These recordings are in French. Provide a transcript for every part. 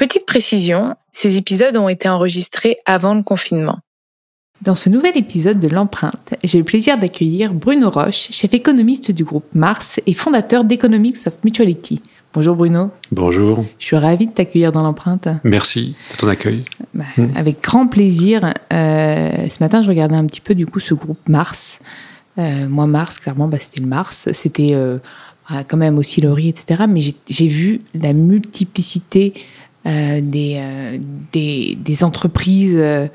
Petite précision, ces épisodes ont été enregistrés avant le confinement. Dans ce nouvel épisode de l'empreinte, j'ai le plaisir d'accueillir Bruno Roche, chef économiste du groupe Mars et fondateur d'Economics of Mutuality. Bonjour Bruno. Bonjour. Je suis ravie de t'accueillir dans l'empreinte. Merci de ton accueil. Bah, avec grand plaisir. Euh, ce matin, je regardais un petit peu du coup ce groupe Mars. Euh, moi, Mars, clairement, bah, c'était le Mars. C'était euh, bah, quand même aussi Laurie, etc. Mais j'ai vu la multiplicité euh, des, euh, des, des, entreprises euh,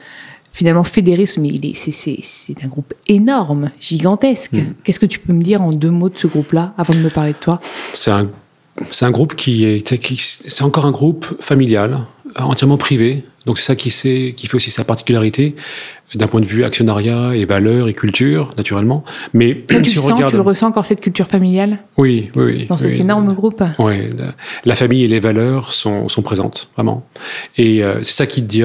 finalement fédérées. Mais c'est un groupe énorme, gigantesque. Mm. Qu'est-ce que tu peux me dire en deux mots de ce groupe-là avant de me parler de toi? C'est un, un, groupe qui est, qui, c'est encore un groupe familial, entièrement privé. Donc c'est ça qui, qui fait aussi sa particularité d'un point de vue actionnariat et valeurs et culture, naturellement. Mais tu, si sens, regarde... tu le ressens encore cette culture familiale Oui, oui, oui. Dans cet énorme groupe Oui, la, famille et les valeurs sont, sont présentes, vraiment. Et euh, c'est ça qui te dit,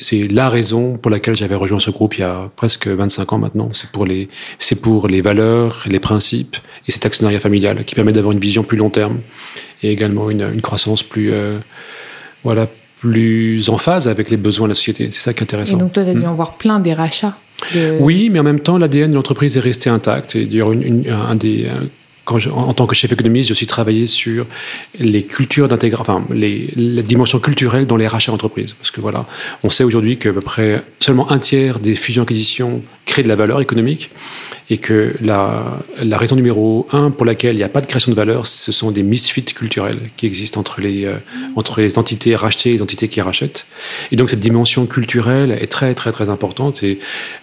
c'est la raison pour laquelle j'avais rejoint ce groupe il y a presque 25 ans maintenant. C'est pour les, pour les valeurs, les principes et cet actionnariat familial qui permet d'avoir une vision plus long terme et également une, une croissance plus, euh, voilà, plus en phase avec les besoins de la société. C'est ça qui est intéressant. Et donc toi, tu as dû hmm. en voir plein des rachats. Oui, mais en même temps, l'ADN de l'entreprise est resté intact. Et d'ailleurs, une, un des, en tant que chef économiste, j'ai aussi travaillé sur les cultures d'intégration, enfin, les, les, dimensions culturelles dans les rachats d'entreprise. Parce que voilà, on sait aujourd'hui qu'à peu près seulement un tiers des fusions-acquisitions créent de la valeur économique et que la, la, raison numéro un pour laquelle il n'y a pas de création de valeur, ce sont des misfits culturels qui existent entre les, euh, entre les entités rachetées et les entités qui rachètent. Et donc cette dimension culturelle est très très très importante. Et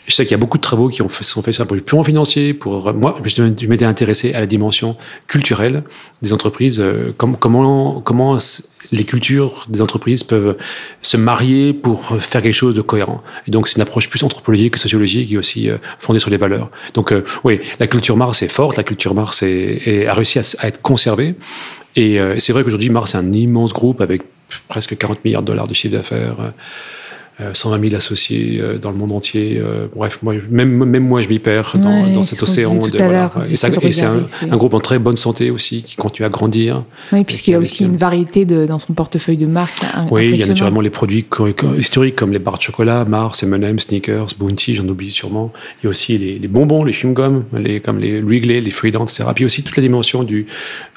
je sais qu'il y a beaucoup de travaux qui ont fait, sont faits sur le purement financier. Pour moi, je m'étais intéressé à la dimension culturelle des entreprises. Euh, comment comment les cultures des entreprises peuvent se marier pour faire quelque chose de cohérent. Et donc, c'est une approche plus anthropologique que sociologique qui est aussi euh, fondée sur les valeurs. Donc, euh, oui, la culture Mars est forte, la culture Mars a réussi à, être conservée. Et euh, c'est vrai qu'aujourd'hui, Mars est un immense groupe avec presque 40 milliards de dollars de chiffre d'affaires. 120 euh, 000 associés euh, dans le monde entier. Euh, bref, moi, même, même moi, je m'y perds dans, dans cet océan. De, voilà. Et, c'est un, un, groupe en très bonne santé aussi, qui continue à grandir. Oui, puisqu'il a aussi une variété de, dans son portefeuille de marques. Oui, il y a naturellement les produits historiques comme les barres de chocolat, Mars, M&M, Sneakers, Bounty, j'en oublie sûrement. Il y a aussi les, les bonbons, les chewing-gums, les, comme les Wrigley, les Freedance, etc. Puis aussi toute la dimension du,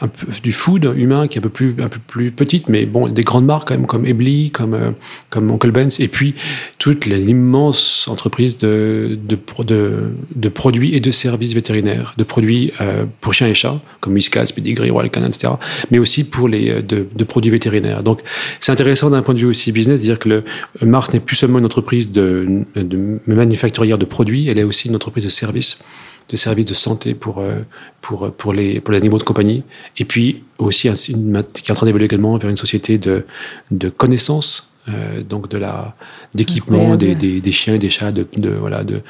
un peu, du food humain qui est un peu plus, un peu plus petite, mais bon, des grandes marques quand même, comme Ebly, comme, comme Uncle Ben's. Et puis, toute l'immense entreprise de, de, produits et de services vétérinaires, de produits euh, pour chiens et chats, comme Whiskas, Pedigree, Royal Canin, etc., mais aussi pour les euh, de, produits vétérinaires. Donc, c'est intéressant d'un point de vue aussi business de dire que le, Mars n'est plus seulement une entreprise de, manufacturière de produits, elle est aussi une entreprise de services de services de santé pour, euh, pour, pour, les, pour les animaux de compagnie. Et puis aussi qui est en train d'évoluer également vers une société de, de connaissances donc de la d'équipement des, des, des, chiens et des chats de, de voilà de,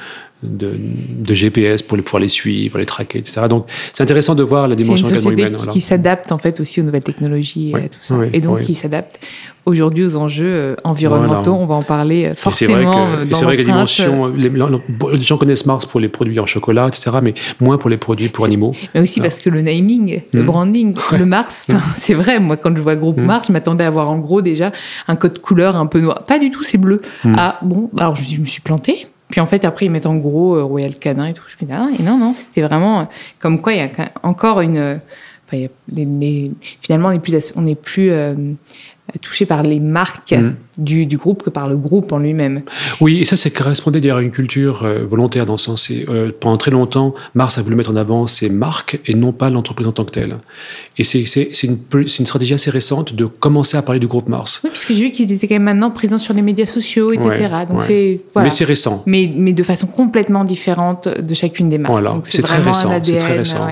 de, de, GPS pour les, pouvoir les suivre, les traquer, etc. Donc c'est intéressant de voir la dimension également humaine. Qui, qui s'adapte en fait aussi aux nouvelles technologies et tout ça. et donc qui s'adapte aujourd'hui aux enjeux euh, environnementaux. On va en parler forcément. Euh, c'est vrai que, la dimension, les, les, gens connaissent Mars pour les produits en chocolat, etc., mais moins pour les produits pour animaux. Mais aussi parce que le naming, le hmm. branding, le Mars, hmm. c'est vrai. Moi, quand je vois groupe hmm. Mars, je m'attendais à avoir en gros déjà un code couleur un peu noir. Pas du tout, c'est bleu. Ah bon, alors je, je me suis plantée. Puis en fait, après, ils mettent en gros euh, Royal Canin et tout. Je me dis, ah, et non, non, c'était vraiment euh, comme quoi il y a encore une. Euh, finalement, on est plus, on est plus touché par les marques mm. du, du, groupe que par le groupe en lui-même. Oui, et ça, ça correspondait d'ailleurs à une culture euh, volontaire dans ce sens. Et, euh, pendant très longtemps, Mars a voulu mettre en avant ses marques et non pas l'entreprise en tant que telle. Et c'est une, une, stratégie assez récente de commencer à parler du groupe Mars. Oui, parce que j'ai vu qu'il était quand même maintenant présent sur les médias sociaux, etc. Donc c'est voilà. Mais c'est récent. Mais, mais de façon complètement différente de chacune des marques. Voilà, c'est très récent. C'est très récent.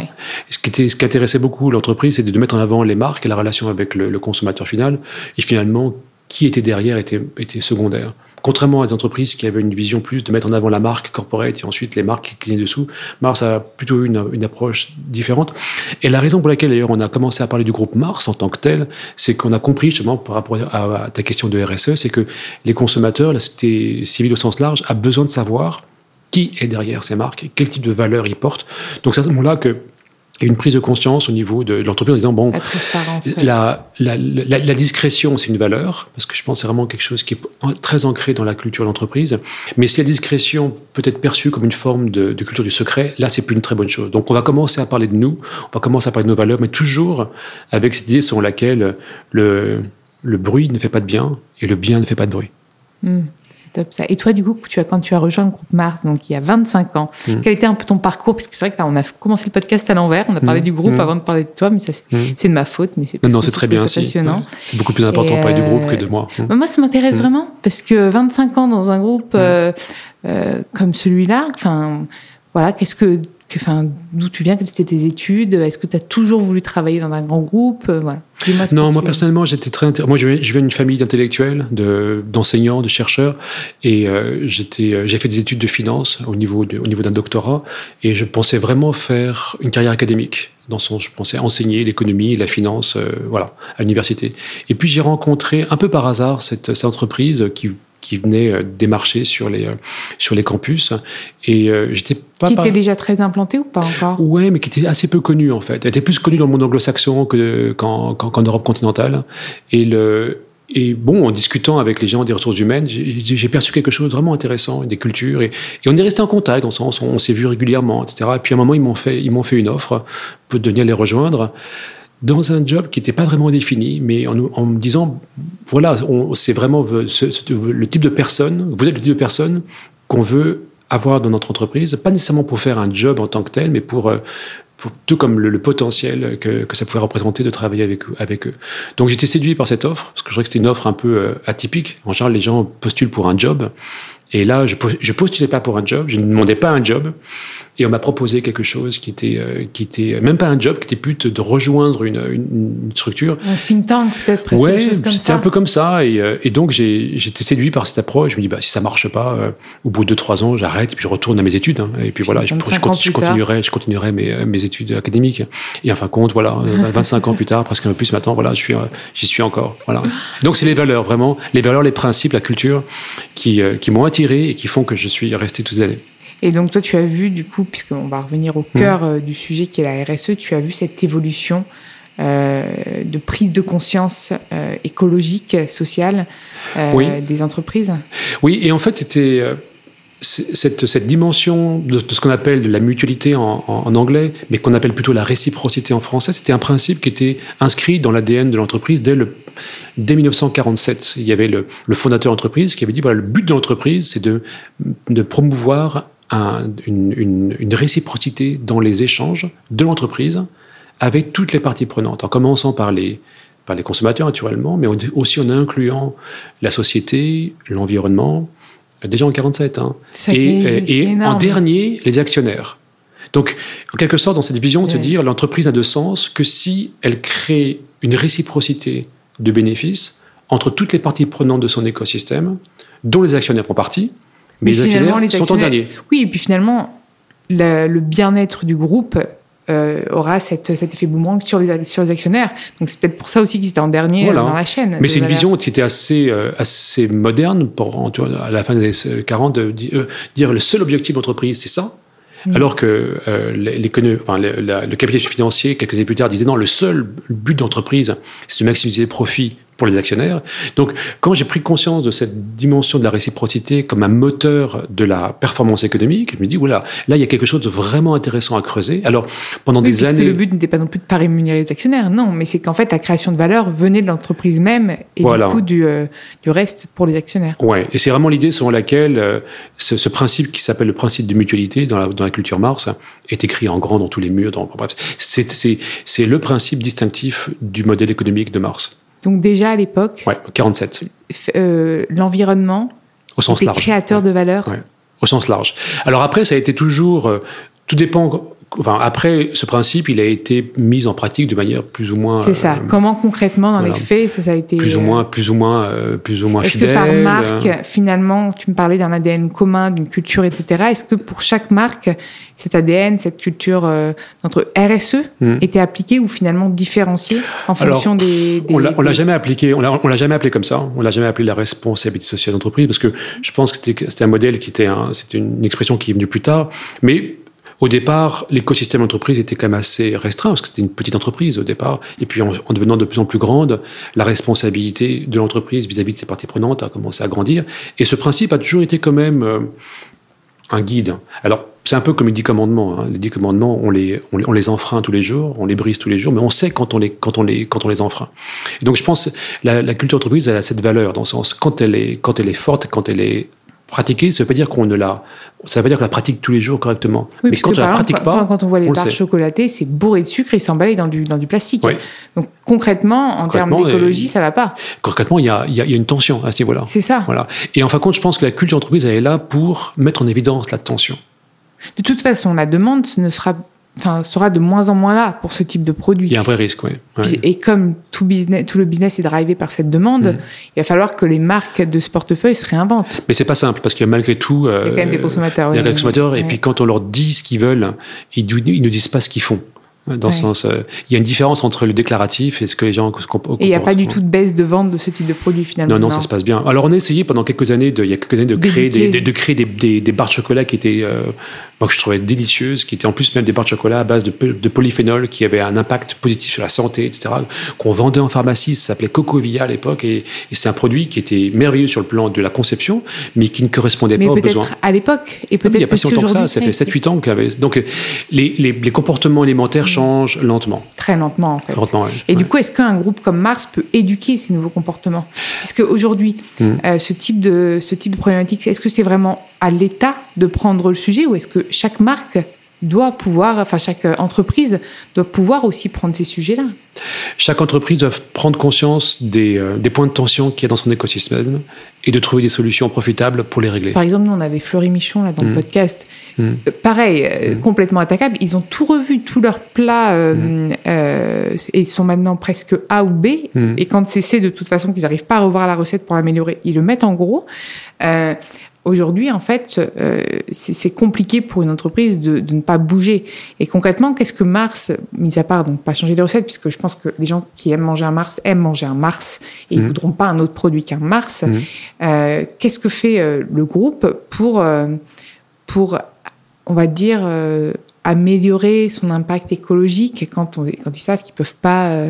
Ce, qui était, ce qui intéressait beaucoup l'entreprise, c'est de mettre en avant les marques et la relation avec le, le consommateur final et finalement, qui était derrière était, secondaire. contrairement à des entreprises qui avaient une vision plus de mettre en avant la marque corporate et ensuite les marques qui clignaient dessous, Mars a plutôt eu une, une, approche différente. Et la raison pour laquelle d'ailleurs on a commencé à parler du groupe Mars en tant que tel, c'est qu'on a compris justement par rapport à, ta question de RSE, c'est que les consommateurs, la société civile au sens large, a besoin de savoir qui est derrière ces marques quel type de valeur ils portent. Donc c'est à ce moment-là que et une prise de conscience au niveau de, l'entreprise en disant bon la, la, la, la, discrétion c'est une valeur parce que je pense que c'est vraiment quelque chose qui est très ancré dans la culture de l'entreprise. Mais si la discrétion peut être perçue comme une forme de, de culture du secret là c'est plus une très bonne chose. Donc on va commencer à parler de nous on va commencer à parler de nos valeurs mais toujours avec cette idée selon laquelle le, le bruit ne fait pas de bien et le bien ne fait pas de bruit Et toi, du coup, tu as, quand tu as rejoint le groupe Mars, donc il y a 25 ans, mmh. quel était un peu ton parcours? Parce que c'est vrai que là, on a commencé le podcast à l'envers, on a parlé mmh. du groupe mmh. avant de parler de toi, mais ça, c'est de ma faute. Mais c'est non, c'est très bien. C'est beaucoup plus important de parler du groupe que de moi. Bah, moi, ça m'intéresse vraiment, parce que 25 ans dans un groupe euh, euh, comme celui-là, enfin, voilà, qu'est-ce que enfin, d'où tu viens, quelles étaient tes études Est-ce que tu as toujours voulu travailler dans un grand groupe euh. Non, moi personnellement, j'étais très moi je viens d'une famille d'intellectuels, d'enseignants, de, chercheurs, et euh, j'étais, euh, j'ai fait des études de finance au niveau au niveau d'un doctorat, et je pensais vraiment faire une carrière académique. Dans son, je pensais enseigner l'économie, la finance, voilà, à l'université. Et puis j'ai rencontré un peu par hasard cette, cette entreprise qui qui venaient euh, démarcher sur les, euh, sur les campus. Et euh, j'étais pas. Qui était déjà très implanté ou pas encore Ouais, mais qui était assez peu connu en fait. Elle était plus connue dans le monde anglo-saxon qu'en Europe continentale. Et le. Et bon, en discutant avec les gens des ressources humaines, j'ai perçu quelque chose de vraiment intéressant, des cultures, et, et on est resté en contact, dans sens, on, s'est vu régulièrement, etc. Et puis à un moment, ils m'ont fait, ils m'ont fait une offre pour venir les rejoindre dans un job qui n'était pas vraiment défini, mais en, en me disant, voilà, c'est vraiment le type de personne, vous êtes le type de personne qu'on veut avoir dans notre entreprise, pas nécessairement pour faire un job en tant que tel, mais pour, euh, tout comme le, potentiel que, que, ça pouvait représenter de travailler avec, eux. Donc j'étais séduit par cette offre, parce que je trouvais que c'était une offre un peu euh, atypique. En général, les gens postulent pour un job, et là, je ne postulais pas pour un job, je ne demandais pas un job. Et on m'a proposé quelque chose qui était, euh, qui était même pas un job, qui était plus de rejoindre une, une, structure. Un think tank, peut-être, ouais, c'était un peu comme ça. Et, euh, et donc, j'étais séduit par cette approche. Je me dis, bah, si ça marche pas, euh, au bout de 2-3 ans, j'arrête puis je retourne à mes études. Hein. Et puis voilà, je, je, continuerai, je continuerai mes, mes, études académiques. Et en fin de compte, voilà, 25 ans plus tard, presque un peu plus maintenant, voilà, j'y suis, j'y suis encore. Voilà. Donc, c'est les valeurs, vraiment, les valeurs, les principes, la culture qui, qui m'ont attiré et qui font que je suis resté toutes les années. Et donc toi, tu as vu, du coup, puisqu'on va revenir au cœur mm. euh, du sujet qui est la RSE, tu as vu cette évolution euh, de prise de conscience euh, écologique, sociale des entreprises? Oui, et en fait, c'était cette, cette, dimension de, ce qu'on appelle de la mutualité en, anglais, mais qu'on appelle plutôt la réciprocité en français, c'était un principe qui était inscrit dans l'ADN de l'entreprise dès, le, dès 1947. Il y avait le, le fondateur d'entreprise qui avait dit voilà, le but de l'entreprise, c'est de, de promouvoir une, réciprocité dans les échanges de l'entreprise avec toutes les parties prenantes, en commençant par les, par les consommateurs naturellement, mais aussi en incluant la société, l'environnement, déjà en 47, hein, et, et en dernier, les actionnaires. Donc, en quelque sorte, dans cette vision de se dire l'entreprise n'a de sens que si elle crée une réciprocité de bénéfices entre toutes les parties prenantes de son écosystème, dont les actionnaires font partie, mais, les actionnaires, sont en dernier. Oui, et puis finalement, le, bien-être du groupe euh, aura cet effet boomerang sur les, sur les actionnaires. Donc c'est peut-être pour ça aussi qu'ils étaient en dernier euh, dans la chaîne. Mais c'est une vision qui était assez, euh, assez moderne pour, à la fin des années 40 de dire, le seul objectif d'entreprise, c'est ça. Mm. Alors que enfin, le, le, capitalisme financier, quelques années plus tard, disait non, le seul but d'entreprise, c'est de maximiser les profits pour les actionnaires. Donc, quand j'ai pris conscience de cette dimension de la réciprocité comme un moteur de la performance économique, je me dis, voilà, là, il y a quelque chose de vraiment intéressant à creuser. Alors, pendant des années. le but n'était pas non plus de pas rémunérer les actionnaires, non, mais c'est qu'en fait, la création de valeur venait de l'entreprise même et du coup du, euh, du, reste pour les actionnaires. Ouais, et c'est vraiment l'idée selon laquelle euh, ce, principe qui s'appelle le principe de mutualité dans la, dans la culture Mars est écrit en grand dans tous les murs. Dans, bref, c'est le principe distinctif du modèle économique de Mars. Donc déjà à l'époque. Ouais, 47. Euh, l'environnement. Au sens large. Créateur de valeur. au sens large. Alors après, ça a été toujours. Euh, tout dépend enfin, après, ce principe, il a été mis en pratique de manière plus ou moins. C'est ça. Comment concrètement, dans les faits, ça, ça, a été. Plus ou moins, plus ou moins, plus ou moins Est-ce que par marque, finalement, tu me parlais d'un ADN commun, d'une culture, etc. Est-ce que pour chaque marque, cet ADN, cette culture euh, notre RSE hmm. était appliquée ou finalement différenciée en fonction des, On l'a jamais appliqué, on l'a jamais appelé comme ça. On l'a jamais appelé la responsabilité sociale d'entreprise parce que je pense que c'était un modèle qui était, c'était une expression qui est venue plus tard, mais au départ, l'écosystème d'entreprise était quand même assez restreint, parce que c'était une petite entreprise au départ. Et puis, en, devenant de plus en plus grande, la responsabilité de l'entreprise vis-à-vis de ses parties prenantes a commencé à grandir. Et ce principe a toujours été quand même euh, un guide. Alors, c'est un peu comme les dix commandements. Hein. Les dix commandements, on les, on, les enfreint tous les jours, on les brise tous les jours, mais on sait quand on les, quand on les, quand on les enfreint. Et donc, je pense la, la culture d'entreprise, elle a cette valeur, dans le sens, quand elle est, quand elle est forte, quand elle est pratiquée, ça ne veut pas dire qu'on ne la, ça veut pas dire qu'on la pratique tous les jours correctement. mais quand on la pratique pas, quand, on voit les barres chocolatées, c'est bourré de sucre et c'est emballé dans du, dans du plastique. Donc concrètement, en termes d'écologie, ça va pas. Concrètement, il y a, y a, une tension à ce niveau-là. C'est ça. Voilà. Et en fin de compte, je pense que la culture d'entreprise, elle est là pour mettre en évidence la tension. De toute façon, la demande ne sera, enfin, sera de moins en moins là pour ce type de produit. Il y a un vrai risque, oui. Et comme tout, business, tout le business est drivé par cette demande, mm. il va falloir que les marques de ce portefeuille se réinventent. Mais c'est pas simple, parce que malgré tout... il y a quand même des consommateurs. Il y a des consommateurs, et puis quand on leur dit ce qu'ils veulent, ils ne disent pas ce qu'ils font. Dans sens, euh, il y a une différence entre le déclaratif et ce que les gens Et il n'y a pas du tout de baisse de vente de ce type de produit finalement. Non, non, ça se passe bien. Alors on a essayé pendant quelques années, de, il y a quelques années, de créer des, de, créer des, des, barres de chocolat qui étaient euh, moi, que je trouvais délicieuse, qui était en plus même des barres de chocolat à base de, de polyphénol, qui avaient un impact positif sur la santé, etc., qu'on vendait en pharmacie, ça s'appelait Cocovia à l'époque, et, et c'est un produit qui était merveilleux sur le plan de la conception, mais qui ne correspondait pas aux besoins. à l'époque, et peut-être Il n'y a pas si longtemps que ça, ça fait 7-8 ans qu'avait... Donc, les, les, les, comportements alimentaires changent lentement. Très lentement, en fait. Lentement, Et du coup, est-ce qu'un groupe comme Mars peut éduquer ces nouveaux comportements? Puisque aujourd'hui, mmh. euh, ce, type de, ce type de problématique, est-ce que c'est vraiment à l'État de prendre le sujet ou est-ce que chaque marque doit pouvoir, enfin chaque entreprise doit pouvoir aussi prendre ces sujets-là. Chaque entreprise doit prendre conscience des, euh, des points de tension qu'il y a dans son écosystème et de trouver des solutions profitables pour les régler. Par exemple, nous on avait Fleury Michon là dans le mmh. podcast. Mmh. Euh, pareil, euh, mmh. complètement attaquable. Ils ont tout revu, tous leurs plats, et ils sont maintenant presque A ou B. Et quand c'est C, de toute façon, qu'ils n'arrivent pas à revoir la recette pour l'améliorer, ils le mettent en gros. Aujourd'hui, en fait, euh, c'est compliqué pour une entreprise de, ne pas bouger. Et concrètement, qu'est-ce que Mars, mis à part donc pas changer de recette, puisque je pense que les gens qui aiment manger un Mars aiment manger un Mars et ils ne mmh. voudront pas un autre produit qu'un Mars. Mmh. Euh, qu'est-ce que fait euh, le groupe pour, pour, on va dire, améliorer son impact écologique quand, on, quand ils savent qu'ils peuvent pas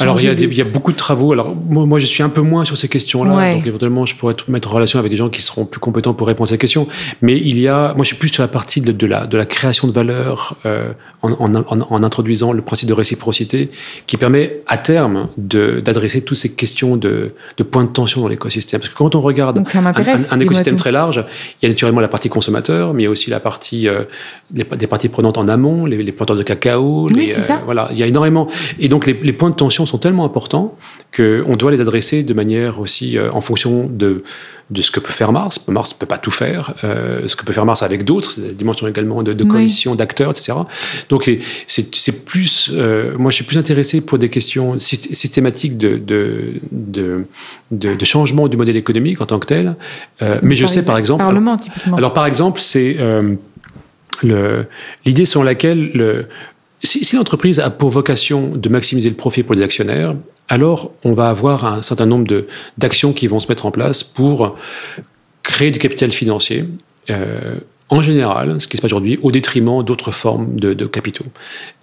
alors, il y, a il y, a beaucoup de travaux. Alors, moi, moi, je suis un peu moins sur ces questions-là. Donc, éventuellement, je pourrais te mettre en relation avec des gens qui seront plus compétents pour répondre à ces questions. Mais il y a, moi, je suis plus sur la partie de, de la, de la création de valeur euh, en, en, en, introduisant le principe de réciprocité qui permet, à terme, d'adresser toutes ces questions de, de points de tension dans l'écosystème. Parce que quand on regarde un, un, écosystème très large, il y a naturellement la partie consommateur, mais il y a aussi la partie, euh, les, des parties prenantes en amont, les, les planteurs de cacao. Oui, ça. Euh, voilà, il y a énormément. Et donc, les, les points de tension sont tellement importants qu'on doit les adresser de manière aussi euh, en fonction de, de ce que peut faire Mars. Mars ne peut pas tout faire. Euh, ce que peut faire Mars avec d'autres, c'est la dimension également de, de coalition, d'acteurs, etc. Donc c'est plus, euh, moi je suis plus intéressé pour des questions systématiques de, de, de, changement du modèle économique en tant que tel. mais je sais par exemple... Parlement. Alors par exemple, c'est l'idée selon laquelle le, si, l'entreprise a pour vocation de maximiser le profit pour les actionnaires, alors on va avoir un certain nombre d'actions qui vont se mettre en place pour créer du capital financier. Euh, en général, ce qui se passe aujourd'hui, au détriment d'autres formes de, capitaux.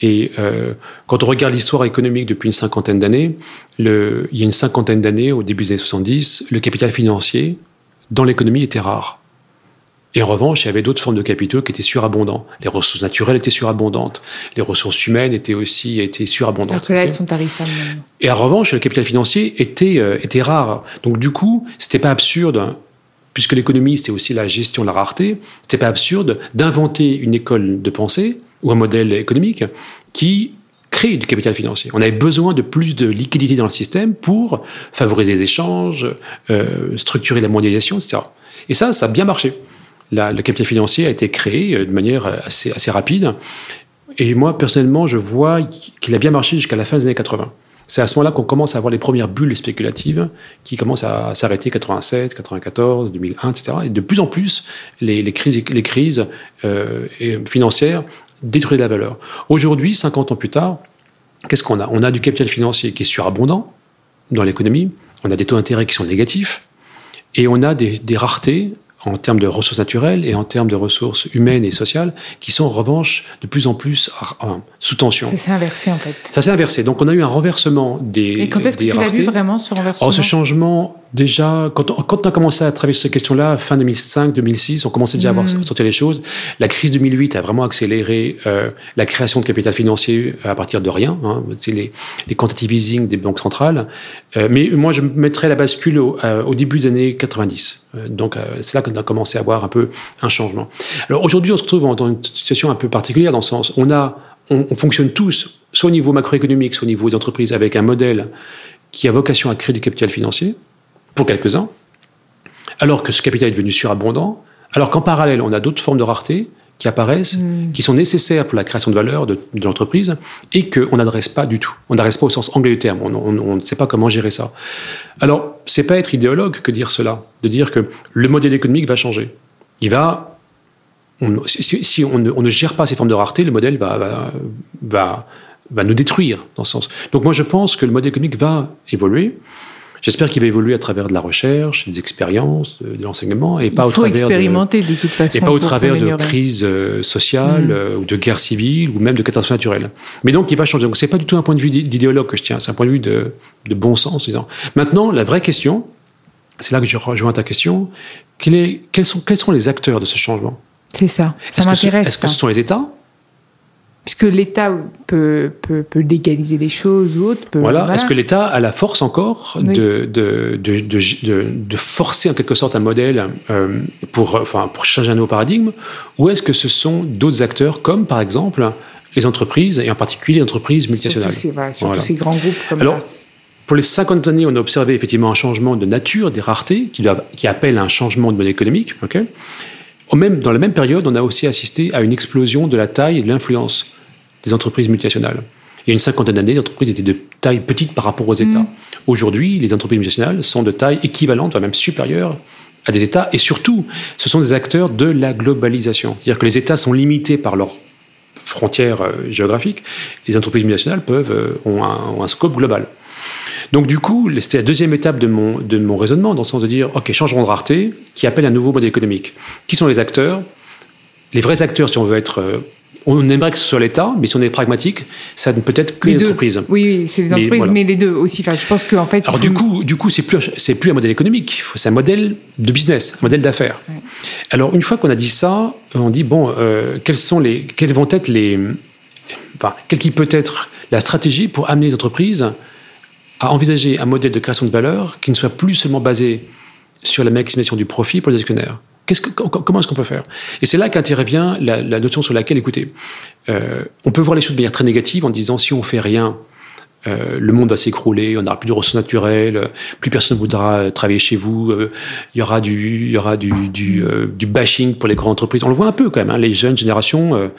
Et euh, quand on regarde l'histoire économique depuis une cinquantaine d'années, il y a une cinquantaine d'années, au début des années 70, le capital financier dans l'économie était rare. Et en revanche, il y avait d'autres formes de capitaux qui étaient surabondants. Les ressources naturelles étaient surabondantes. Les ressources humaines étaient aussi étaient surabondantes. Alors que là, elles sont tarissables. Et en revanche, le capital financier était, euh, était rare. Donc du coup, c'était pas absurde, puisque l'économie, c'est aussi la gestion de la rareté, c'était pas absurde d'inventer une école de pensée ou un modèle économique qui crée du capital financier. On avait besoin de plus de liquidité dans le système pour favoriser les échanges, euh, structurer la mondialisation, etc. Et ça, ça a bien marché. Le capital financier a été créé de manière assez, assez rapide. Et moi, personnellement, je vois qu'il a bien marché jusqu'à la fin des années 80. C'est à ce moment-là qu'on commence à avoir les premières bulles spéculatives qui commencent à s'arrêter 87, 94, 2001, etc. Et de plus en plus, les, crises, euh, financières détruisent la valeur. Aujourd'hui, 50 ans plus tard, qu'est-ce qu'on a? On a du capital financier qui est surabondant dans l'économie, on a des taux d'intérêt qui sont négatifs, et on a des raretés en termes de ressources naturelles et en termes de ressources humaines et sociales, qui sont en revanche de plus en plus sous tension. Ça s'est inversé en fait. Ça s'est inversé. Donc on a eu un renversement des. Et quand est-ce que tu l'as vu vraiment ce renversement oh, Ce changement, déjà, quand on, quand on, a commencé à travailler sur cette question-là, fin 2005, 2006, on commençait déjà à voir hmm. sortir les choses. La crise 2008 a vraiment accéléré euh, la création de capital financier à partir de rien. Hein. C'est les, les quantitative easing des banques centrales. Euh, mais moi, je mettrais la bascule au, euh, au début des années 90. donc c'est là qu'on a commencé à voir un peu un changement. Alors aujourd'hui, on se retrouve dans une situation un peu particulière dans le sens, on a, on, on fonctionne tous, soit au niveau macroéconomique, soit au niveau des entreprises, avec un modèle qui a vocation à créer du capital financier pour quelques-uns, alors que ce capital est devenu surabondant, alors qu'en parallèle, on a d'autres formes de rareté qui apparaissent, hmm. qui sont nécessaires pour la création de valeur de, l'entreprise et qu'on n'adresse pas du tout. On n'adresse pas au sens anglais du terme. On, ne sait pas comment gérer ça. Alors, c'est pas être idéologue que dire cela, de dire que le modèle économique va changer. Il va, si, on, ne, gère pas ces formes de rareté, le modèle va, va, va, va nous détruire dans ce sens. Donc moi, je pense que le modèle économique va évoluer. J'espère qu'il va évoluer à travers de la recherche, des expériences, de, l'enseignement, et pas au travers expérimenter de, toute façon et pas au travers de crises euh, sociales mm. euh, ou de guerres civiles ou même de catastrophes naturelles. Mais donc il va changer. Donc c'est pas du tout un point de vue d'idéologue que je tiens, c'est un point de vue de, bon sens. Disons. Maintenant, la vraie question, c'est là que je rejoins ta question, est, quels, sont, quels sont les acteurs de ce changement? C'est ça. Ça m'intéresse. Est-ce que ce sont les États? Puisque l'État peut, peut, peut, légaliser des choses ou autre. voilà. Est-ce que l'État a la force encore de, de, de, de, forcer en quelque sorte un modèle euh, pour, enfin, pour changer un nouveau paradigme? Ou est-ce que ce sont d'autres acteurs, comme par exemple les entreprises, et en particulier les entreprises multinationales? Surtout, ces, grands groupes comme Alors, Pour les 50 années, on a observé effectivement un changement de nature des raretés qui, doivent, qui appelle un changement de modèle économique. Même, dans la même période, on a aussi assisté à une explosion de la taille et de l'influence des entreprises multinationales. Il y a une cinquantaine d'années, les entreprises étaient de taille petite par rapport aux États. Mm. Aujourd'hui, les entreprises multinationales sont de taille équivalente, voire même supérieure à des États, et surtout, ce sont des acteurs de la globalisation. C'est-à-dire que les États sont limités par leurs frontières euh, géographiques, les entreprises multinationales peuvent, euh, ont, un, scope global. Donc du coup, c'était la deuxième étape de mon, de mon raisonnement, dans le sens de dire, OK, changement de rareté, qui appelle un nouveau modèle économique. Qui sont les acteurs? Les vrais acteurs, si on veut être euh, on aimerait que ce soit l'État, mais si on est pragmatique, ça ne peut être que les, entreprises. Oui, c'est les entreprises, mais, les deux aussi. Enfin, je pense qu'en fait. Alors, du coup, du coup, c'est plus, c'est plus un modèle économique, c'est un modèle de business, un modèle d'affaires. Alors, une fois qu'on a dit ça, on dit bon, euh, quelles sont les, quelles vont être les, enfin, quelle qui peut être la stratégie pour amener les entreprises à envisager un modèle de création de valeur qui ne soit plus seulement basé sur la maximisation du profit pour les actionnaires comment est-ce qu'on peut faire? Et c'est là qu'intervient la, notion sur laquelle, écoutez, euh, on peut voir les choses de manière très négative en disant si on fait rien, euh, le monde va s'écrouler, on n'aura plus de ressources naturelles, plus personne ne voudra travailler chez vous, euh, il y aura du, y aura du, du, bashing pour les grandes entreprises. On le voit un peu quand même, hein, les jeunes générations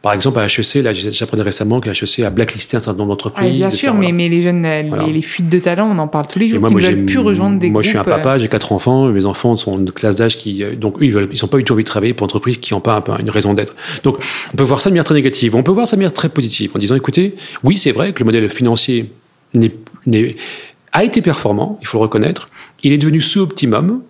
par exemple, à HEC, là, j'apprenais récemment que HEC a blacklisté un certain nombre d'entreprises. bien sûr, mais, mais, les jeunes, les, fuites de talent, on en parle tous les jours. moi, moi, veulent plus rejoindre des Moi, je suis un papa, j'ai quatre enfants, mes enfants sont de classe d'âge qui, euh, donc eux, ils veulent, ils sont pas du tout envie de travailler pour entreprises qui n'ont pas une raison d'être. Donc, on peut voir ça de manière très négative. On peut voir ça de manière très positive en disant, écoutez, oui, c'est vrai que le modèle financier a été performant, il faut le reconnaître. Il est devenu sous-optimum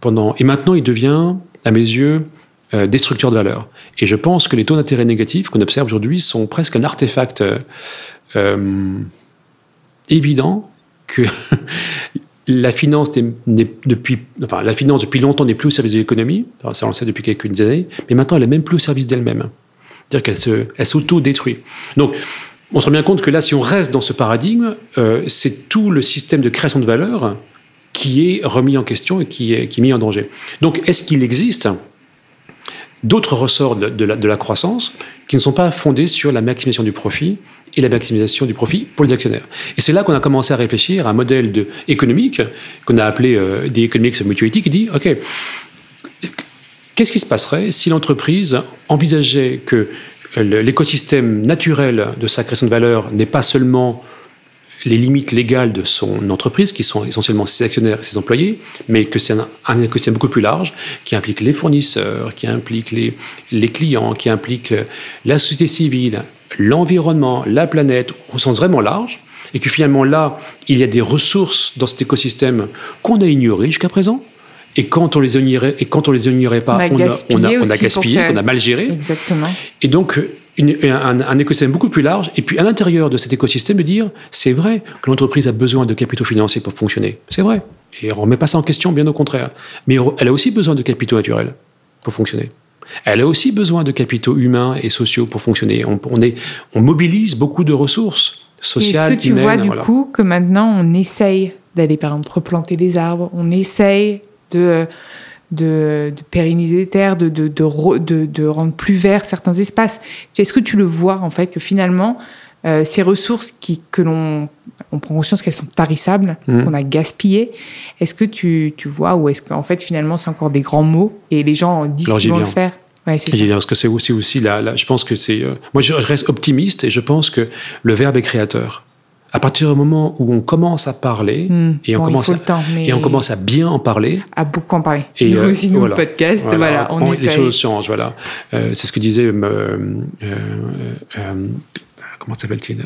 pendant, et maintenant, il devient, à mes yeux, euh, destructeur de valeur. Et je pense que les taux d'intérêt négatifs qu'on observe aujourd'hui sont presque un artefact euh, euh, évident que la finance depuis, enfin, la finance depuis longtemps n'est plus au service de l'économie. ça on le sait depuis quelques années, mais maintenant elle est même plus au service d'elle-même. C'est-à-dire qu'elle se, elle s'auto-détruit. Donc, on se rend bien compte que là, si on reste dans ce paradigme, c'est tout le système de création de valeur qui est remis en question et qui est, qui est mis en danger. Donc, est-ce qu'il existe d'autres ressorts de, la, croissance qui ne sont pas fondés sur la maximisation du profit et la maximisation du profit pour les actionnaires. Et c'est là qu'on a commencé à réfléchir à un modèle économique qu'on a appelé euh, des economics mutuality qui dit, OK, Qu'est-ce qui se passerait si l'entreprise envisageait que l'écosystème naturel de sa création de valeur n'est pas seulement les limites légales de son entreprise, qui sont essentiellement ses actionnaires et ses employés, mais que c'est un, écosystème beaucoup plus large, qui implique les fournisseurs, qui implique les, les clients, qui implique euh, la société civile, l'environnement, la planète, au sens vraiment large, et que finalement là, il y a des ressources dans cet écosystème qu'on a ignorées jusqu'à présent, et quand on les ignorait, et quand on les ignorait pas, on a on a, on a, gaspillé, on a mal géré. Exactement. Et donc, un, écosystème beaucoup plus large, et puis à l'intérieur de cet écosystème, de dire, c'est vrai que l'entreprise a besoin de capitaux financiers pour fonctionner. C'est vrai. Et on ne remet pas ça en question, bien au contraire. Mais elle a aussi besoin de capitaux naturels pour fonctionner. Elle a aussi besoin de capitaux humains et sociaux pour fonctionner. On, est, on mobilise beaucoup de ressources sociales, Est-ce que tu vois du coup que maintenant on essaye d'aller par exemple replanter des arbres, on essaye de de, pérenniser les terres, de, de, de, rendre plus vert certains espaces. Est-ce que tu le vois, en fait, que finalement, euh, ces ressources qui, que l'on on prend conscience qu'elles sont tarissables, mmh. qu'on a gaspillées, est-ce que tu, tu vois, ou est-ce qu'en fait, finalement, c'est encore des grands mots et les gens disent qu'ils vont le faire? Ouais, viens parce que c'est aussi, aussi là, je pense que c'est. Euh, moi, je reste optimiste et je pense que le verbe est créateur à partir du moment où on commence à parler hmm. et, on commence à, et on commence à bien en parler, à beaucoup en parler. Et nous euh, aussi, nous, le podcast, voilà, on, Les choses changent, voilà. Euh, c'est ce que disait euh, comment s'appelle-t-il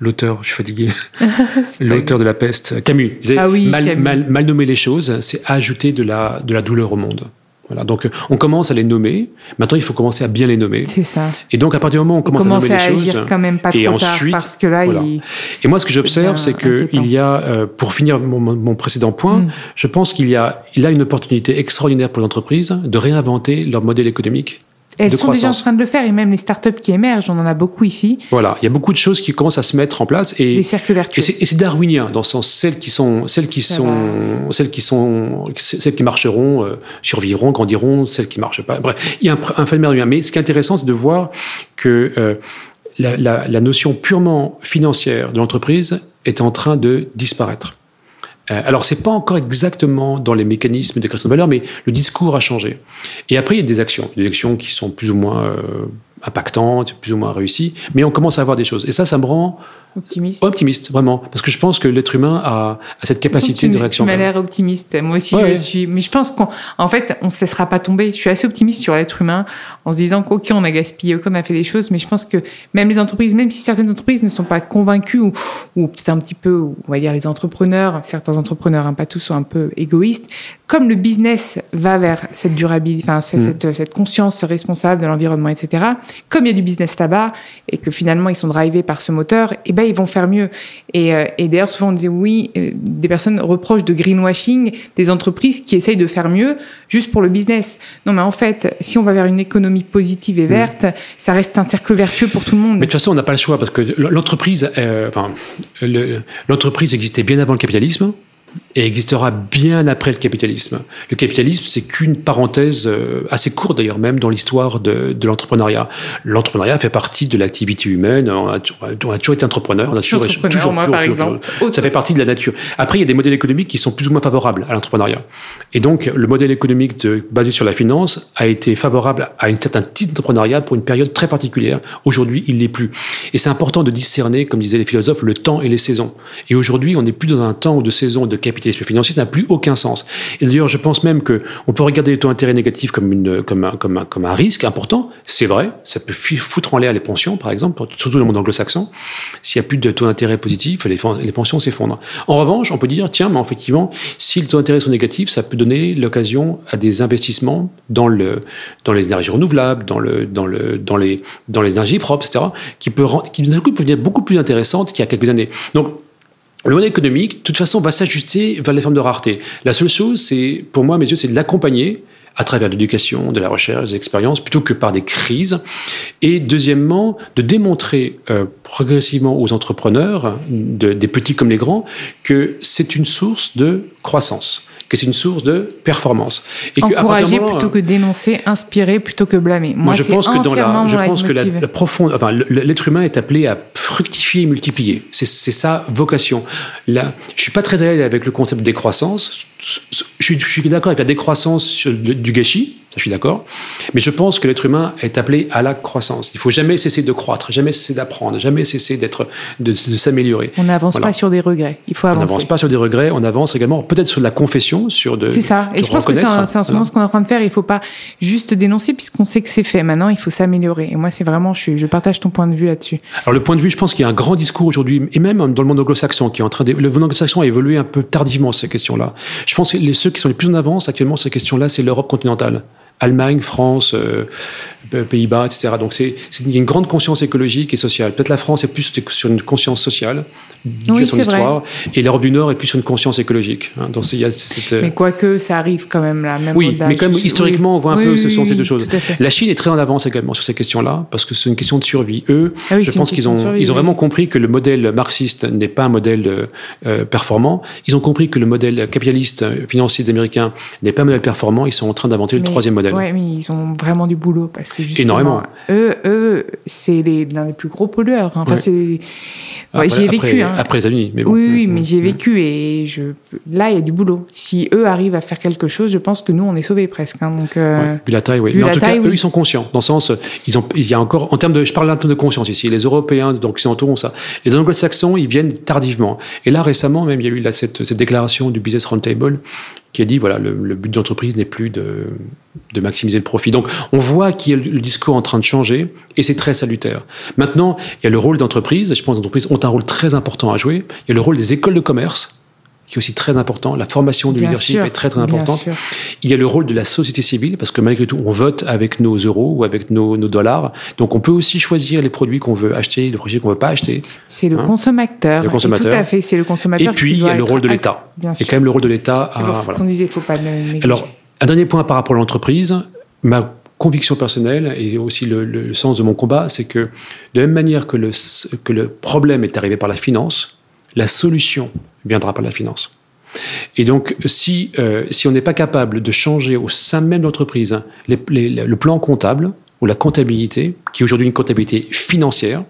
L'auteur, je suis fatigué. L'auteur de la peste, Camus. Disait, ah oui, mal, Camus. Mal, mal, nommer les choses, c'est ajouter de la, de la douleur au monde. Voilà, donc on commence à les nommer. Maintenant, il faut commencer à bien les nommer. C'est ça. Et donc, à partir du moment où on commence à nommer les choses, agir quand même pas trop et ensuite, tard, parce que là, il... et moi, ce que j'observe, c'est que il y a, euh, pour finir mon, mon précédent point, mm. je pense qu'il y a, il a une opportunité extraordinaire pour l'entreprise de réinventer leur modèle économique elles sont déjà en train de le faire, et même les startups qui émergent, on en a beaucoup ici. Voilà, il y a beaucoup de choses qui commencent à se mettre en place. Et, les cercles vertueux. Et c'est darwinien, dans le sens, celles qui sont, celles qui sont, celles qui sont, celles qui marcheront, euh, survivront, grandiront, celles qui marchent pas. Bref, il y a un, un phénomène Mais ce qui est intéressant, c'est de voir que euh, la, la, la notion purement financière de l'entreprise est en train de disparaître. Euh, alors, c'est pas encore exactement dans les mécanismes de création de valeur, mais le discours a changé. Et après, il y a des actions, des actions qui sont plus ou moins impactantes, plus ou moins réussies, mais on commence à avoir des choses. Et ça, ça me rend Optimiste. Optimiste, vraiment. Parce que je pense que l'être humain a, a, cette capacité de réaction. Tu m'as l'air optimiste. Moi aussi, je suis. Mais je pense qu'en fait, on ne se laissera pas tomber. Je suis assez optimiste sur l'être humain en se disant qu'ok, on a gaspillé, ok, on a fait des choses. Mais je pense que même les entreprises, même si certaines entreprises ne sont pas convaincues ou, ou peut-être un petit peu, on va dire les entrepreneurs, certains entrepreneurs, hein, pas tous, sont un peu égoïstes. Comme le business va vers cette durabilité, enfin, mm. cette, cette, conscience responsable de l'environnement, etc. Comme il y a du business là-bas et que finalement ils sont drivés par ce moteur, eh ben ils vont faire mieux. Et, euh, et d'ailleurs, souvent on disait oui, euh, des personnes reprochent de greenwashing des entreprises qui essayent de faire mieux juste pour le business. Non, mais en fait, si on va vers une économie positive et verte, ça reste un cercle vertueux pour tout le monde. Mais de toute façon, on n'a pas le choix parce que l'entreprise, euh, enfin, l'entreprise existait bien avant le capitalisme et existera bien après le capitalisme. Le capitalisme, c'est qu'une parenthèse euh, assez courte d'ailleurs même dans l'histoire de, de l'entrepreneuriat. L'entrepreneuriat fait partie de l'activité humaine. On a, on a, toujours été entrepreneur. On a toujours, toujours, moi, par exemple. Ça fait partie de la nature. Après, il y a des modèles économiques qui sont plus ou moins favorables à l'entrepreneuriat. Et donc, le modèle économique de, basé sur la finance a été favorable à un certain type d'entrepreneuriat pour une période très particulière. Aujourd'hui, il l'est plus. Et c'est important de discerner, comme disaient les philosophes, le temps et les saisons. Et aujourd'hui, on n'est plus dans un temps ou de saison de capitalisme financier, ça n'a plus aucun sens. Et d'ailleurs, je pense même que on peut regarder les taux d'intérêt négatifs comme, une, comme, un, comme, un, comme un risque important. C'est vrai, ça peut foutre en l'air les pensions, par exemple, surtout dans le monde anglo-saxon. S'il n'y a plus de taux d'intérêt positifs, les, pensions s'effondrent. En revanche, on peut dire, tiens, mais effectivement, si les taux d'intérêt sont négatifs, ça peut donner l'occasion à des investissements dans, le, dans les énergies renouvelables, dans, le, dans, le, dans, les, dans les énergies propres, etc., qui, peut, qui d'un coup, peut devenir beaucoup plus intéressantes qu'il y a quelques années. Donc, le modèle économique, de toute façon, va s'ajuster vers les formes de rareté. La seule chose, c'est, pour moi, à mes yeux, c'est de l'accompagner à travers l'éducation, de la recherche, des expériences, plutôt que par des crises. Et deuxièmement, de démontrer euh, progressivement aux entrepreneurs, des petits comme les grands, que c'est une source de croissance que c'est une source de performance. Et Encourager plutôt que dénoncer, inspirer plutôt que blâmer. Moi, je pense que dans la, je pense que la, profonde, enfin, l'être humain est appelé à fructifier et multiplier. C'est sa vocation. Là, je suis pas très à l'aise avec le concept de décroissance je je suis d'accord avec la décroissance du gâchis, ça, je suis d'accord. Mais je pense que l'être humain est appelé à la croissance. Il faut jamais cesser de croître, jamais cesser d'apprendre, jamais cesser d'être, de, s'améliorer. On n'avance pas sur des regrets. Il faut avancer. On n'avance pas sur des regrets. On avance également peut-être sur de la confession, sur de. C'est ça. Et je pense que c'est en ce moment ce qu'on est en train de faire. Il faut pas juste dénoncer puisqu'on sait que c'est fait. Maintenant, il faut s'améliorer. Et moi, c'est vraiment, je, je partage ton point de vue là-dessus. Alors le point de vue, je pense qu'il y a un grand discours aujourd'hui, et même dans le monde anglo-saxon, qui est en train de, le monde anglo-saxon a évolué un peu tardivement ces questions-là. Je pense que les, ceux qui sont les plus en avance actuellement sur ces questions-là, c'est l'Europe continentale. Allemagne, France, euh, Pays-Bas, etc. Donc c'est, il y a une grande conscience écologique et sociale. Peut-être la France est plus sur une conscience sociale oui, son histoire, et l'Europe du Nord est plus sur une conscience écologique. Hein. Donc, il y a cette, euh, Mais quoique ça arrive quand même là. Même oui, mais quand même historiquement, on voit un peu ce sont ces deux choses. La Chine est très en avance également sur ces questions-là parce que c'est une question de survie. Eux, ah je pense qu'ils ont, ils ont vraiment compris que le modèle marxiste n'est pas un modèle euh, performant. Ils ont compris que le modèle capitaliste financier des Américains n'est pas un modèle performant. Ils sont en train d'inventer le troisième modèle. Oui, mais ils ont vraiment du boulot parce que justement, Énormément. eux, eux c'est l'un des plus gros pollueurs. Enfin, c'est j'y ai vécu. Hein. Après les États-Unis, mais bon. Oui, oui, mais j'y ai vécu et je, là, il y a du boulot. Si eux arrivent à faire quelque chose, je pense que nous, on est sauvés presque. Hein, donc, euh, vu la taille, oui. Mais en tout cas, eux, ils sont conscients. Dans le sens, ils ont, il y a encore, en termes de, je parle en termes de conscience ici. Les Européens, donc occidentaux ont ça. Les Anglo-Saxons, ils viennent tardivement. Et là, récemment, même, il y a eu là, cette, cette déclaration du Business Roundtable qui a dit voilà le, but de l'entreprise n'est plus de, de, maximiser le profit. Donc on voit qu'il y a le discours en train de changer et c'est très salutaire. Maintenant, il y a le rôle d'entreprise. Je pense que les entreprises ont un rôle très important à jouer. Il y a le rôle des écoles de commerce qui est aussi très important. La formation du leadership est très très importante. Il y a le rôle de la société civile parce que malgré tout, on vote avec nos euros ou avec nos, nos dollars. Donc on peut aussi choisir les produits qu'on veut acheter, les produits qu'on veut pas acheter. C'est le, hein consommateur. le consommateur. tout à fait, c'est le consommateur. Et puis il y a le rôle de l'État. A quand même le rôle de l'État. C'est ce qu'on disait, il faut pas le négliger. Alors un dernier point par rapport à l'entreprise. Ma conviction personnelle et aussi le, le sens de mon combat, c'est que de la même manière que le, que le problème est arrivé par la finance, la solution viendra par la finance. Et donc, si, euh, si on n'est pas capable de changer au sein même de l'entreprise le plan comptable ou la comptabilité, qui est aujourd'hui une comptabilité financière,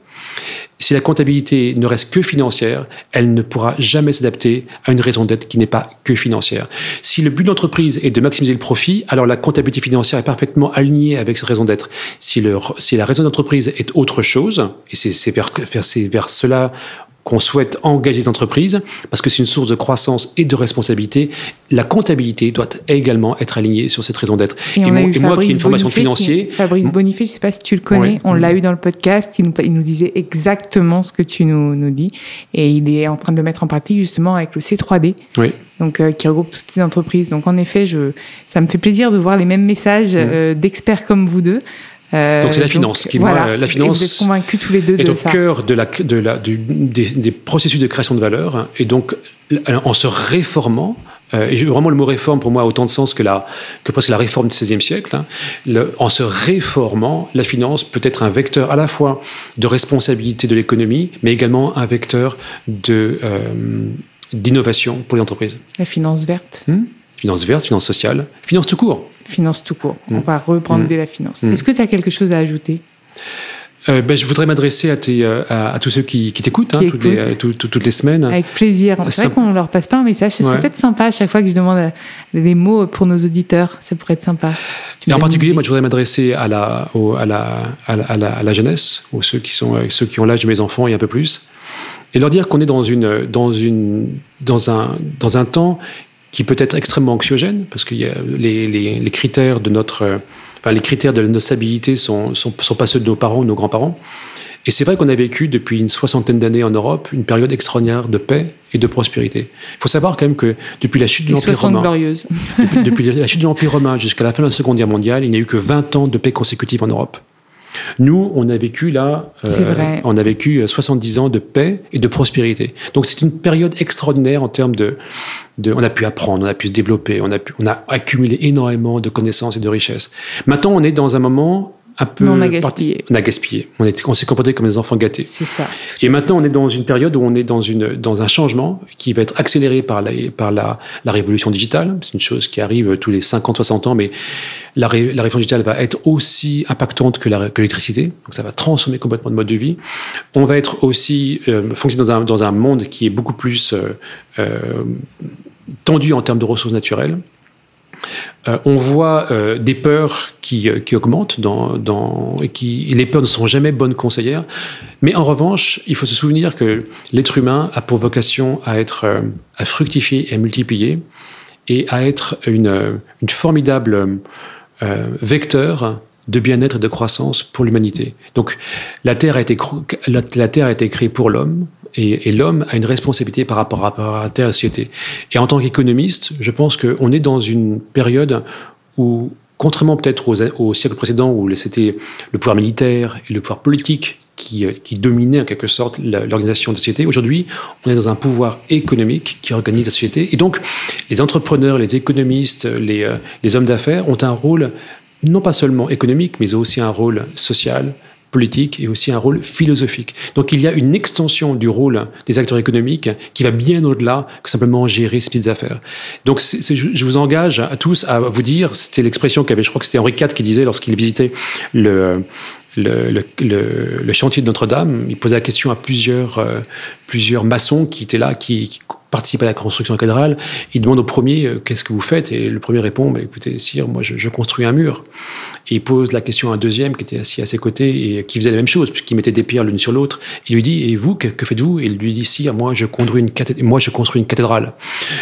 si la comptabilité ne reste que financière, elle ne pourra jamais s'adapter à une raison d'être qui n'est pas que financière. Si le but de l'entreprise est de maximiser le profit, alors la comptabilité financière est parfaitement alignée avec cette raison d'être. Si, si la raison d'entreprise est autre chose, et c'est vers, vers cela qu'on souhaite engager les entreprises, parce que c'est une source de croissance et de responsabilité, la comptabilité doit également être alignée sur cette raison d'être. Et, moi, qui ai une formation financière... Fabrice? Bonifay, je ne sais pas si tu le connais, on l'a eu dans le podcast, il nous, il nous, disait exactement ce que tu nous, nous, dis, et il est en train de le mettre en pratique justement avec le C3D. Oui. Donc, euh, qui regroupe toutes ces entreprises. Donc, en effet, je, ça me fait plaisir de voir les mêmes messages hmm. euh, d'experts comme vous deux. Euh, donc c'est la finance qui voilà. la finance vous êtes convaincus tous les deux est de au cœur de la, de la, du, des, des, processus de création de valeur et donc en se réformant euh, et vraiment le mot réforme pour moi a autant de sens que la que presque la réforme du XVIe siècle. Hein, le, en se réformant, la finance peut être un vecteur à la fois de responsabilité de l'économie, mais également un vecteur de euh, d'innovation pour les entreprises. La finance verte. Hmm? Finance verte, finance sociale, finance tout court finance tout court. On mm. va reprendre mm. la finance. Mm. Est-ce que tu as quelque chose à ajouter? Euh, ben, je voudrais m'adresser à, euh, à, à, tous ceux qui, qui t'écoutent hein, toutes, les, euh, toutes, les, semaines. Avec plaisir. C'est vrai qu'on leur passe pas un message. Ce serait peut-être sympa à chaque fois que je demande des mots pour nos auditeurs. Ça pourrait être sympa. Et en particulier, moi, je voudrais m'adresser à la, à, à, jeunesse, ou ceux qui, sont, ceux qui ont l'âge de mes enfants et un peu plus, et leur dire qu'on est dans, une, dans, une, dans, un, dans un temps qui peut être extrêmement anxiogène, parce que les, les, les, critères de notre, enfin, les critères de notre stabilité sont, sont, sont pas ceux de nos parents, de nos grands-parents. Et c'est vrai qu'on a vécu depuis une soixantaine d'années en Europe une période extraordinaire de paix et de prospérité. Il faut savoir quand même que depuis la chute de l'Empire romain, depuis, depuis, la chute de l'Empire romain jusqu'à la fin de la Seconde Guerre mondiale, il n'y a eu que 20 ans de paix consécutive en Europe. Nous, on a vécu là, euh, on a vécu 70 ans de paix et de prospérité. Donc c'est une période extraordinaire en termes de, de, on a pu apprendre, on a pu se développer, on a pu, on a accumulé énormément de connaissances et de richesses. Maintenant, on est dans un moment un peu. on a gaspillé. On a gaspillé. On, on s'est comporté comme des enfants gâtés. C'est ça. Et maintenant, on est dans une période où on est dans, une, dans un changement qui va être accéléré par la, par la, la révolution digitale. C'est une chose qui arrive tous les 50, 60 ans, mais la, la révolution digitale va être aussi impactante que l'électricité. Donc, ça va transformer complètement le mode de vie. On va être aussi euh, fonctionner dans un, dans un monde qui est beaucoup plus euh, euh, tendu en termes de ressources naturelles. Euh, on voit euh, des peurs qui, euh, qui augmentent, dans, dans, et, qui, les peurs ne sont jamais bonnes conseillères. Mais en revanche, il faut se souvenir que l'être humain a pour vocation à être à fructifier et à multiplier, et à être une, une formidable vecteur de bien-être et de croissance pour l'humanité. Donc la Terre a été, la, la Terre a été créée pour l'homme, et, l'homme a une responsabilité par rapport à, la société. Et en tant qu'économiste, je pense qu'on est dans une période où, contrairement peut-être au siècle précédent où c'était le pouvoir militaire et le pouvoir politique qui, qui dominaient en quelque sorte l'organisation de la société. Aujourd'hui, on est dans un pouvoir économique qui organise la société. Et donc, les entrepreneurs, les économistes, les, euh, les hommes d'affaires ont un rôle non pas seulement économique, mais aussi un rôle social, politique et aussi un rôle philosophique. Donc il y a une extension du rôle des acteurs économiques qui va bien au-delà que simplement gérer ces petites. Donc je vous engage à tous à vous dire, c'était l'expression qu'avait, je crois que c'était Henri IV qui disait lorsqu'il visitait le, le, le, le, chantier de Notre-Dame, il posait la question à plusieurs, euh, plusieurs maçons qui étaient là, qui, qui participe à la construction de la cathédrale, il demande au premier euh, qu'est-ce que vous faites? Et le premier répond bah, écoutez sire moi je, construis un mur. Et il pose la question à un deuxième qui était assis à ses côtés et qui faisait la même chose puisqu'il mettait des pierres l'une sur l'autre. Il lui dit et vous que, faites-vous? Et il lui dit sire moi je construis une cathédrale,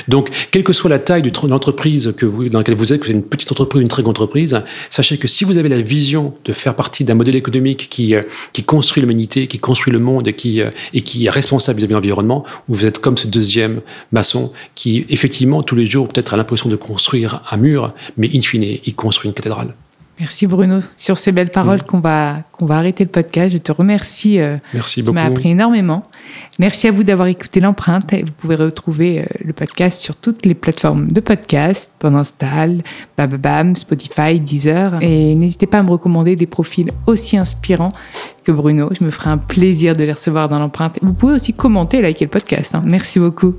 donc quelle que soit la taille de l'entreprise dans laquelle vous êtes que êtes une petite entreprise une très grande entreprise sachez que si vous avez la vision de faire partie d'un modèle économique qui euh, construit l'humanité qui construit le monde euh, et qui est responsable vis-à-vis de l'environnement vous êtes comme ce deuxième maçon qui, effectivement, tous les jours, peut-être a l'impression de construire un mur, mais in fine, il construit une cathédrale. Merci Bruno. Sur ces belles paroles mm. qu'on va, qu'on va arrêter le podcast. Je te remercie. Euh, Merci beaucoup. Tu m'as appris énormément. Merci à vous d'avoir écouté l'empreinte. Vous pouvez retrouver euh, le podcast sur toutes les plateformes de podcast, Pendinstall, Bababam, Spotify, Deezer. Et n'hésitez pas à me recommander des profils aussi inspirants que Bruno. Je me ferai un plaisir de les recevoir dans l'empreinte. Vous pouvez aussi commenter, liker le podcast. Hein. Merci beaucoup.